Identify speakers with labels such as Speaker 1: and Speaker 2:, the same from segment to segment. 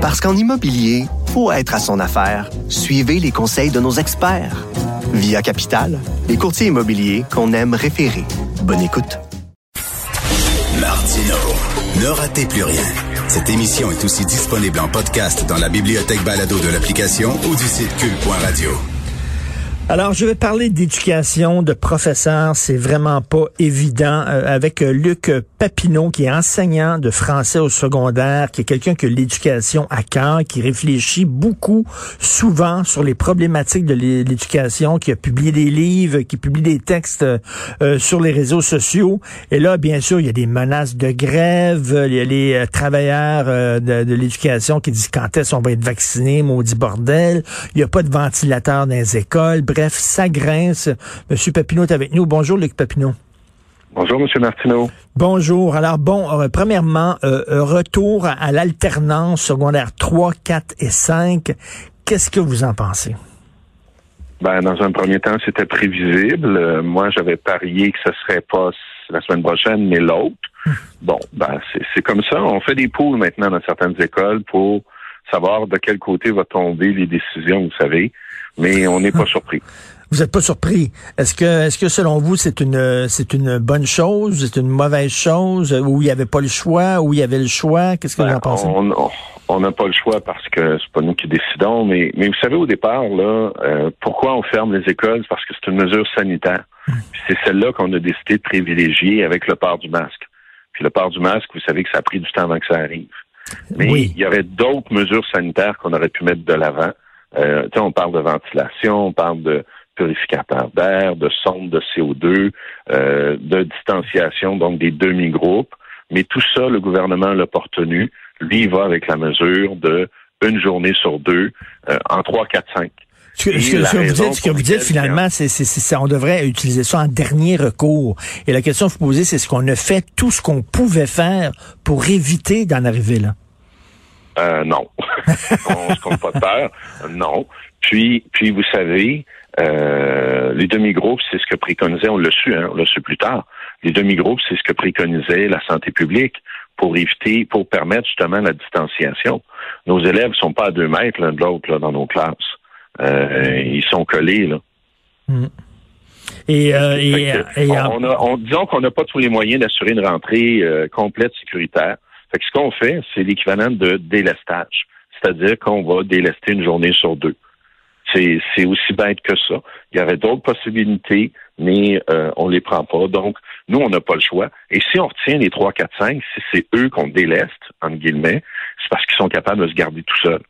Speaker 1: Parce qu'en immobilier, faut être à son affaire. Suivez les conseils de nos experts. Via Capital, les courtiers immobiliers qu'on aime référer. Bonne écoute.
Speaker 2: Martino, ne ratez plus rien. Cette émission est aussi disponible en podcast dans la bibliothèque balado de l'application ou du site cul.radio.
Speaker 3: Alors, je vais parler d'éducation, de professeurs. C'est vraiment pas évident. Euh, avec euh, Luc Papineau, qui est enseignant de français au secondaire, qui est quelqu'un que l'éducation à cœur, qui réfléchit beaucoup, souvent, sur les problématiques de l'éducation, qui a publié des livres, qui publie des textes euh, sur les réseaux sociaux. Et là, bien sûr, il y a des menaces de grève. Il y a les travailleurs de, de l'éducation qui disent quand est-ce qu'on va être vacciné, maudit bordel. Il n'y a pas de ventilateur dans les écoles. Bref, ça grince. Monsieur Papineau est avec nous. Bonjour, Luc Papineau.
Speaker 4: Bonjour, Monsieur Martineau.
Speaker 3: Bonjour. Alors, bon, euh, premièrement, euh, retour à, l'alternance secondaire 3, 4 et 5. Qu'est-ce que vous en pensez?
Speaker 4: Ben, dans un premier temps, c'était prévisible. Euh, moi, j'avais parié que ce serait pas la semaine prochaine, mais l'autre. Hum. Bon, ben, c'est comme ça. On fait des poules maintenant dans certaines écoles pour savoir de quel côté va tomber les décisions, vous savez mais on n'est pas surpris.
Speaker 3: Vous n'êtes pas surpris. Est-ce que, est-ce que selon vous, c'est une, c'est une bonne chose, c'est une mauvaise chose, où il n'y avait pas le choix, où il y avait le choix? Qu'est-ce que vous en ben, pensez?
Speaker 4: On n'a pas le choix parce que c'est pas nous qui décidons, mais, mais vous savez, au départ, là, euh, pourquoi on ferme les écoles? Parce que c'est une mesure sanitaire. Hmm. C'est celle-là qu'on a décidé de privilégier avec le port du masque. Puis le port du masque, vous savez que ça a pris du temps avant que ça arrive. Mais il y aurait d'autres mesures sanitaires qu'on aurait pu mettre de l'avant. Euh, on parle de ventilation, on parle de purificateur d'air, de sonde de CO2, euh, de distanciation, donc des demi-groupes. Mais tout ça, le gouvernement l'a pas retenu. Lui, il va avec la mesure de une journée sur deux euh, en trois, quatre, cinq.
Speaker 3: Ce que, ce que, vous dites, finalement, c'est, c'est, on devrait utiliser ça en dernier recours. Et la question que vous posez, c'est ce qu'on a fait tout ce qu'on pouvait faire pour éviter d'en arriver là.
Speaker 4: Euh, non. on se compte pas de peur. Non. Puis, puis vous savez, euh, les demi-groupes, c'est ce que préconisait, on l'a su, hein, on l'a su plus tard. Les demi-groupes, c'est ce que préconisait la santé publique pour éviter, pour permettre justement la distanciation. Nos élèves sont pas à deux mètres l'un de l'autre dans nos classes. Euh, ils sont collés là. Mm.
Speaker 3: Et, euh, et,
Speaker 4: on, on, disons qu'on n'a pas tous les moyens d'assurer une rentrée euh, complète sécuritaire. Fait que ce qu'on fait, c'est l'équivalent de délestage. C'est-à-dire qu'on va délester une journée sur deux. C'est aussi bête que ça. Il y avait d'autres possibilités, mais euh, on les prend pas. Donc, nous, on n'a pas le choix. Et si on retient les 3, 4, 5, si c'est eux qu'on déleste, entre guillemets, c'est parce qu'ils sont capables de se garder tout seuls.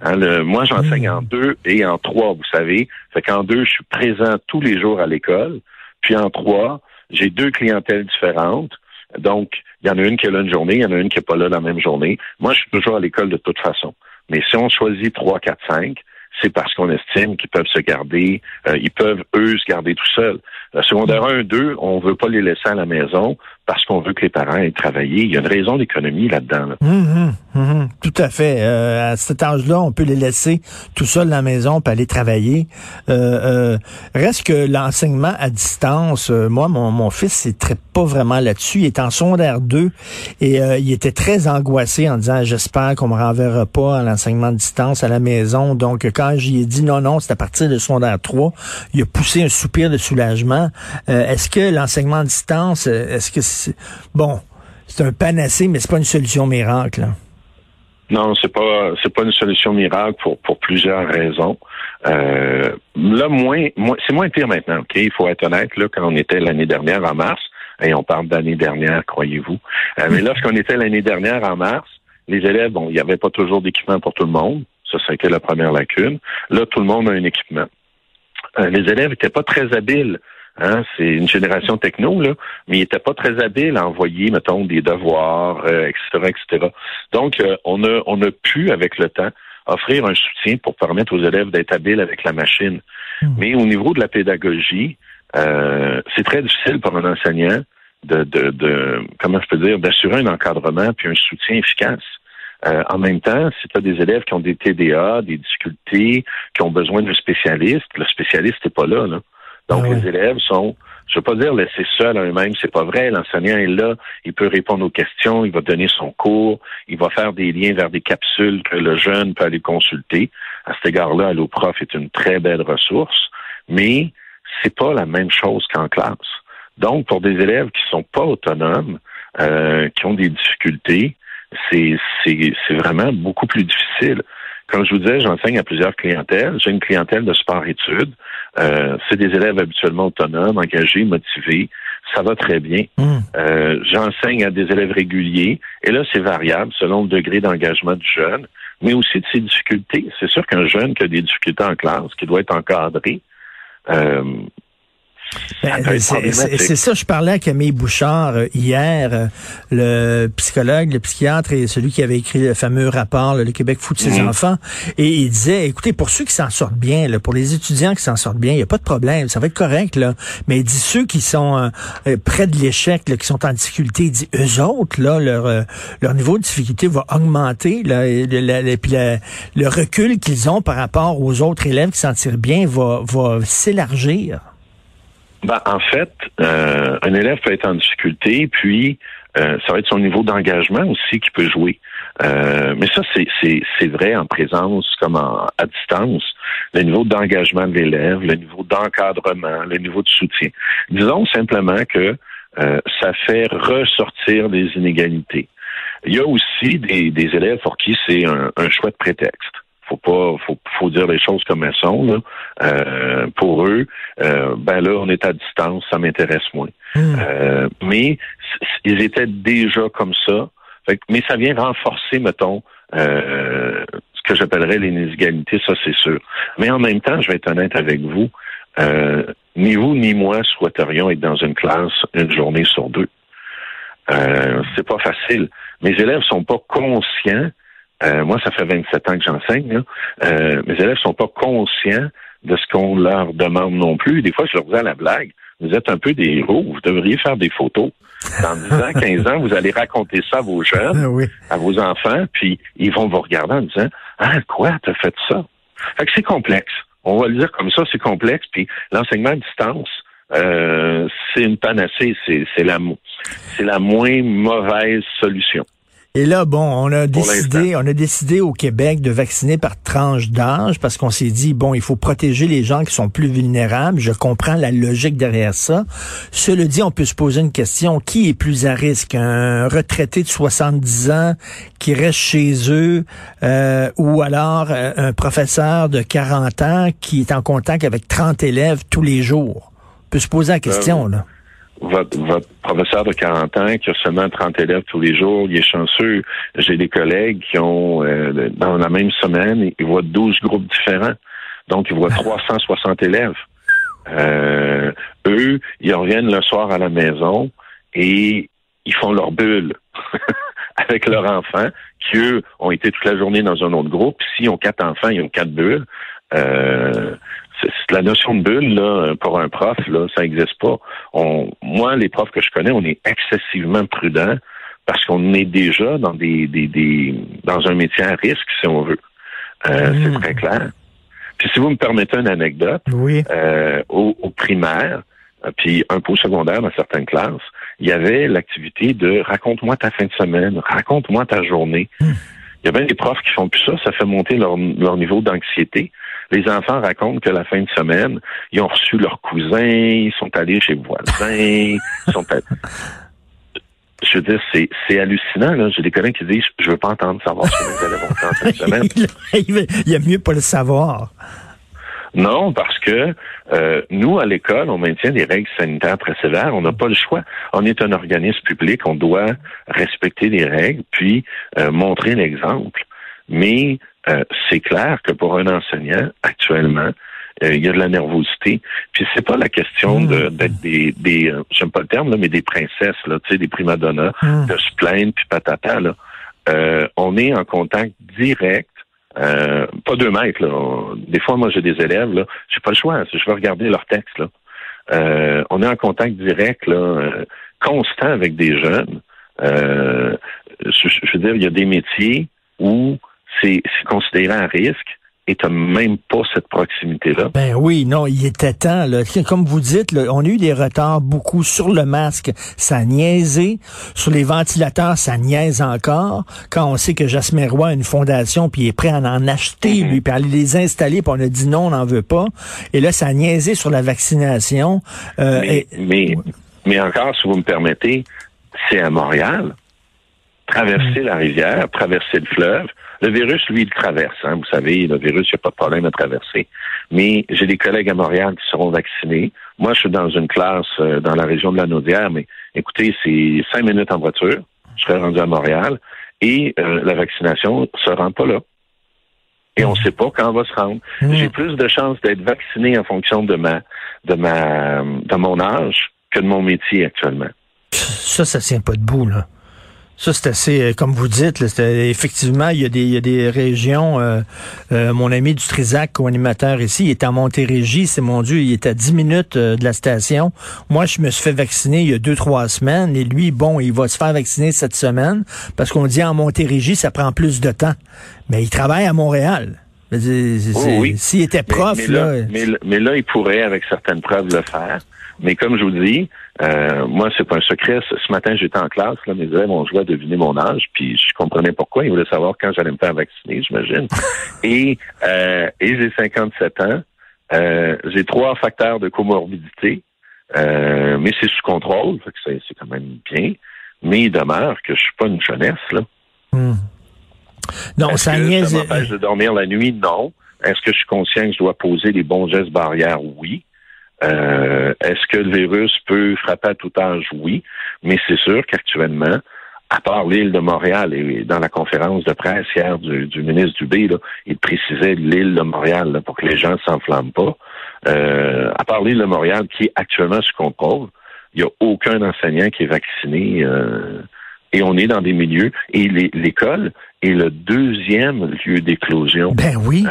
Speaker 4: Hein, moi, j'enseigne en deux et en trois, vous savez. Fait qu'en deux, je suis présent tous les jours à l'école. Puis en trois, j'ai deux clientèles différentes. Donc, il y en a une qui est là une journée, il y en a une qui n'est pas là la même journée. Moi, je suis toujours à l'école de toute façon. Mais si on choisit 3, 4, 5, c'est parce qu'on estime qu'ils peuvent se garder, euh, ils peuvent, eux, se garder tout seuls. Le secondaire 1, 2, on veut pas les laisser à la maison parce qu'on veut que les parents aient travaillé. Il y a une raison d'économie là-dedans.
Speaker 3: Hum, hum, hum, tout à fait. Euh, à cet âge-là, on peut les laisser tout seuls à la maison pour aller travailler. Euh, reste que l'enseignement à distance, moi, mon, fils, c'est très pas vraiment là-dessus. Il est en secondaire 2 et il était très angoissé en disant j'espère qu'on me renverra pas à l'enseignement à distance à la maison. Donc quand j'y ai dit non, non, c'est à partir de secondaire 3, il a poussé un soupir de soulagement. est-ce que l'enseignement à distance, est-ce que bon, c'est un panacée, mais c'est pas une solution miracle.
Speaker 4: Non, c'est pas c'est pas une solution miracle pour pour plusieurs raisons. Euh, là, moins, c'est moins pire maintenant. Ok, il faut être honnête. Là, quand on était l'année dernière en mars, et on parle d'année dernière, croyez-vous. Euh, mais lorsqu'on était l'année dernière en mars, les élèves, bon, il n'y avait pas toujours d'équipement pour tout le monde. Ça, c'était la première lacune. Là, tout le monde a un équipement. Euh, les élèves n'étaient pas très habiles Hein, c'est une génération techno, là, mais il n'était pas très habile à envoyer, mettons, des devoirs, etc., euh, etc. Donc, euh, on, a, on a pu, avec le temps, offrir un soutien pour permettre aux élèves d'être habiles avec la machine. Hmm. Mais au niveau de la pédagogie, euh, c'est très difficile pour un enseignant de, de, de comment je peux dire, d'assurer un encadrement puis un soutien efficace. en même temps, si tu as des élèves qui ont des TDA, des difficultés, qui ont besoin d'un spécialiste, le spécialiste n'est pas là. là. Donc, ah les élèves sont je veux pas dire laisser seul à eux-mêmes, c'est pas vrai. L'enseignant est là, il peut répondre aux questions, il va donner son cours, il va faire des liens vers des capsules que le jeune peut aller consulter. À cet égard-là, AlloProf est une très belle ressource, mais c'est pas la même chose qu'en classe. Donc, pour des élèves qui sont pas autonomes, euh, qui ont des difficultés, c'est vraiment beaucoup plus difficile. Comme je vous disais, j'enseigne à plusieurs clientèles. J'ai une clientèle de sport-études. Euh, c'est des élèves habituellement autonomes, engagés, motivés. Ça va très bien. Hmm. Euh, j'enseigne à des élèves réguliers. Et là, c'est variable selon le degré d'engagement du jeune, mais aussi de ses difficultés. C'est sûr qu'un jeune qui a des difficultés en classe, qui doit être encadré, euh,
Speaker 3: ben, c'est ça, je parlais à Camille Bouchard euh, hier, euh, le psychologue, le psychiatre et celui qui avait écrit le fameux rapport, Le Québec fout de ses mhm. enfants, et il disait, écoutez, pour ceux qui s'en sortent bien, là, pour les étudiants qui s'en sortent bien, il n'y a pas de problème, ça va être correct, là. mais il dit ceux qui sont euh, près de l'échec, qui sont en difficulté, il dit, eux autres, là, leur, leur niveau de difficulté va augmenter, là, et, puis le recul qu'ils ont par rapport aux autres élèves qui s'en tirent bien va, va s'élargir.
Speaker 4: Ben, en fait, euh, un élève peut être en difficulté, puis euh, ça va être son niveau d'engagement aussi qui peut jouer. Euh, mais ça, c'est vrai en présence comme à distance. Le niveau d'engagement de l'élève, le niveau d'encadrement, le niveau de soutien. Disons simplement que ça fait ressortir des inégalités. Il y a aussi des, élèves pour qui c'est un, un chouette prétexte faut pas faut, faut dire les choses comme elles sont là. Euh, pour eux euh, ben là on est à distance ça m'intéresse moins. Hmm. euh, mais ils étaient déjà comme ça. Mais ça vient renforcer mettons ce que j'appellerais les inégalités ça c'est sûr. Mais en même temps je vais être honnête avec vous ni vous ni moi souhaiterions être dans une classe une journée sur deux. C'est pas facile. Mes élèves sont pas conscients euh, moi, ça fait 27 ans que j'enseigne. Euh, mes élèves sont pas conscients de ce qu'on leur demande non plus. Des fois, je leur dis à la blague, vous êtes un peu des héros, vous devriez faire des photos. Dans 10 ans, 15 ans, vous allez raconter ça à vos jeunes, à vos enfants, puis ils vont vous regarder en disant, ah, quoi, t'as fait ça? Fait que c'est complexe. On va le dire comme ça, c'est complexe, puis l'enseignement à distance, euh, c'est une panacée, c'est la, c'est la moins mauvaise solution.
Speaker 3: Et là, bon, on a décidé, on a décidé au Québec de vacciner par tranche d'âge parce qu'on s'est dit, bon, il faut protéger les gens qui sont plus vulnérables. Je comprends la logique derrière ça. Cela dit, on peut se poser une question. Qui est plus à risque? Un retraité de 70 ans qui reste chez eux euh, ou alors euh, un professeur de 40 ans qui est en contact avec 30 élèves tous les jours? On peut se poser la question, euh, là
Speaker 4: votre, professeur de 40 ans qui a seulement 30 élèves tous les jours, il est chanceux. J'ai des collègues qui ont, euh, dans la même semaine, ils voient 12 groupes différents. Donc, ils voient 360 élèves. Euh, eux, ils reviennent le soir à la maison et ils font leur bulle avec leurs enfants, qui, eux, ont été toute la journée dans un autre groupe. S'ils ont quatre enfants, ils ont quatre bulles. Euh, la notion de bulle, là, pour un prof, là, ça n'existe pas. On, moi, les profs que je connais, on est excessivement prudents parce qu'on est déjà dans des, des, des, dans un métier à risque, si on veut. Euh, C'est hmm. très clair. Puis si vous me permettez une anecdote,
Speaker 3: oui.
Speaker 4: euh, au, au, primaire, euh, puis un peu au secondaire dans certaines classes, il y avait l'activité de raconte-moi ta fin de semaine, raconte-moi ta journée. Hmm. Il y a bien des profs qui font plus ça, ça fait monter leur, leur niveau d'anxiété. Les enfants racontent que la fin de semaine, ils ont reçu leurs cousins, ils sont allés chez le voisin, ils sont Je veux dire, c'est, c'est hallucinant. Là. J'ai des collègues qui disent Je veux pas entendre savoir ce que mes élèves ont fait en fin de semaine.
Speaker 3: Il y a mieux pas le savoir.
Speaker 4: Non, parce que euh, nous, à l'école, on maintient des règles sanitaires très sévères. On n'a pas le choix. On est un organisme public. On doit respecter les règles, puis euh, montrer l'exemple. Mais euh, c'est clair que pour un enseignant, actuellement, euh, il y a de la nervosité. Puis c'est pas la question de, mmh. d'être des, des euh, j'aime pas le terme là, mais des princesses là, tu sais, des primadonnas, mmh. de se plaindre puis patata là. on est en contact direct. pas deux mètres là. Des fois, moi, j'ai des élèves là, j'ai pas le choix. Je vais regarder leur texte là. on est en contact direct là, constant avec des jeunes. je, je veux dire, il y a des métiers où c'est considéré un risque et tu même pas cette proximité-là.
Speaker 3: Ben oui, non, il était temps. Là. Comme vous dites, là, on a eu des retards beaucoup sur le masque, ça niaisé. Sur les ventilateurs, ça niaise encore. Quand on sait que Jasmin Roy a une fondation, puis il est prêt à en acheter, mm-hmm. lui, puis à aller les installer, puis on a dit non, on n'en veut pas. Et là, ça a niaisé sur la vaccination.
Speaker 4: Euh, mais, mais, encore, si vous me permettez, c'est à Montréal. Traverser la rivière, traverser le fleuve, le virus, lui, il traverse. Hein. Vous savez, le virus, il n'y a pas de problème à traverser. Mais j'ai des collègues à Montréal qui seront vaccinés. Moi, je suis dans une classe euh, dans la région de la Naudière, mais écoutez, c'est cinq minutes en voiture. Je serai rendu à Montréal et euh, la vaccination ne se rend pas là. Et on ne sait pas quand on va se rendre. Mmh. J'ai plus de chances d'être vacciné en fonction de ma, de ma, de mon âge que de mon métier actuellement.
Speaker 3: Ça, ça tient pas debout, là. Ça, c'est assez, euh, comme vous dites, effectivement, il y, a des, il y a des régions. Euh, euh, mon ami du Trisac, co-animateur ici, il est à Montérégie. C'est mon Dieu, il est à 10 minutes de la station. Moi, je me suis fait vacciner il y a deux, trois semaines. Et lui, bon, il va se faire vacciner cette semaine parce qu'on dit en Montérégie, ça prend plus de temps. Mais il travaille à Montréal. S'il était prof,
Speaker 4: là, mais là, il pourrait, avec certaines preuves, le faire. Mais comme je vous dis, euh, moi, c'est pas un secret. Ce matin, j'étais en classe, là, mes élèves ont joué à deviner mon âge, puis je comprenais pourquoi. Ils voulaient savoir quand j'allais me faire vacciner, j'imagine. et euh, et j'ai 57 ans. Euh, j'ai trois facteurs de comorbidité, euh, mais c'est sous contrôle, c'est, c'est quand même bien. Mais il demeure que je suis pas une jeunesse, là.
Speaker 3: Hmm. Non, ça,
Speaker 4: que ça m'empêche de dormir la nuit? Non. Est-ce que je suis conscient que je dois poser les bons gestes barrières? Oui. Euh, est-ce que le virus peut frapper à tout âge? Oui, mais c'est sûr qu'actuellement, à part l'île de Montréal, et dans la conférence de presse hier du, ministre Dubé, là, il précisait l'île de Montréal pour que les gens ne s'enflamment pas. Euh, à part l'île de Montréal, qui est actuellement sous contrôle, il n'y a aucun enseignant qui est vacciné. Euh, et on est dans des milieux. Et l'école est le deuxième lieu d'éclosion.
Speaker 3: Ben oui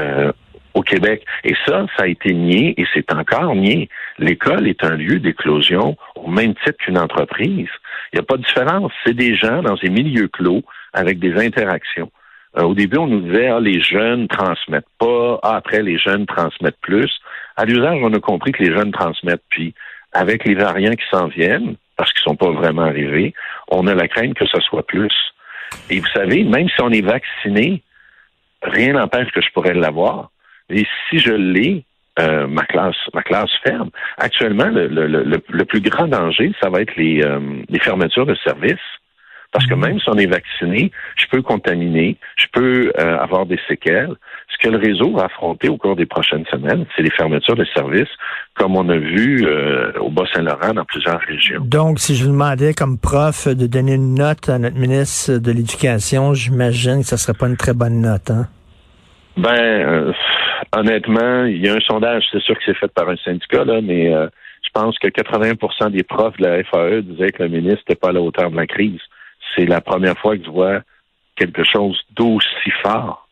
Speaker 4: au Québec. Et ça, ça a été nié et c'est encore nié. L'école est un lieu d'éclosion au même titre qu'une entreprise. Il n'y a pas de différence. C'est des gens dans des milieux clos avec des interactions. Euh, au début, on nous disait, ah, les jeunes transmettent pas. Ah, après, les jeunes transmettent plus. À l'usage, on a compris que les jeunes transmettent. Puis, avec les variants qui s'en viennent, parce qu'ils sont pas vraiment arrivés, on a la crainte que ce soit plus. Et vous savez, même si on est vacciné, rien n'empêche que je pourrais l'avoir. Et si je l'ai, euh, ma classe, ma classe ferme. Actuellement, le, le, le, plus grand danger, ça va être les, euh, les fermetures de services. Parce que mhm. même si on est vacciné, je peux contaminer, je peux euh, avoir des séquelles. Ce que le réseau va affronter au cours des prochaines semaines, c'est les fermetures de services, comme on a vu au Bas-Saint-Laurent dans plusieurs régions.
Speaker 3: Donc, si je vous demandais comme prof de donner une note à notre ministre de l'Éducation, j'imagine que ce serait pas une très bonne note, hein?
Speaker 4: Ben, honnêtement, il y a un sondage, c'est sûr que c'est fait par un syndicat, là, mais euh, je pense que 80% des profs de la FAE disaient que le ministre n'était pas à la hauteur de la crise. C'est la première fois que je vois quelque chose d'aussi fort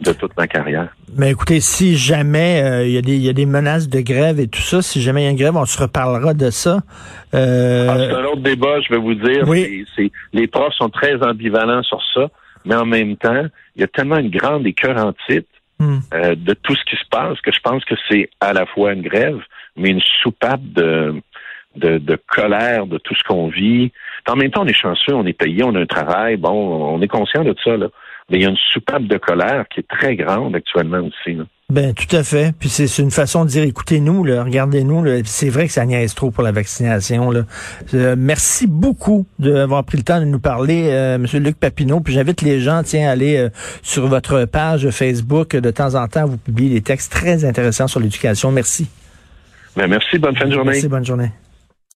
Speaker 4: de toute ma carrière.
Speaker 3: Mais écoutez, si jamais euh, il y, a des menaces de grève et tout ça, si jamais il y a une grève, on se reparlera de ça.
Speaker 4: Euh... Ah, c'est un autre débat, je vais vous dire. Oui. les profs sont très ambivalents sur ça, mais en même temps, il y a tellement une grande écœurantite Hmm. Euh, de tout ce qui se passe, que je pense que c'est à la fois une grève, mais une soupape de, de, colère de tout ce qu'on vit. En même temps, on est chanceux, on est payé, on a un travail, bon, on est conscient de tout ça, là. Mais il y a une soupape de colère qui est très grande actuellement aussi.
Speaker 3: Ben tout à fait. Puis c'est une façon de dire écoutez-nous, regardez-nous. C'est vrai que ça niaise trop pour la vaccination. Là. Euh, merci beaucoup d'avoir pris le temps de nous parler, euh, Monsieur Luc Papineau. Puis j'invite les gens, tiens, à aller euh, sur votre page Facebook. De temps en temps, vous publiez des textes très intéressants sur l'éducation. Merci.
Speaker 4: Ben merci. Bonne fin de journée.
Speaker 3: Merci. Bonne journée.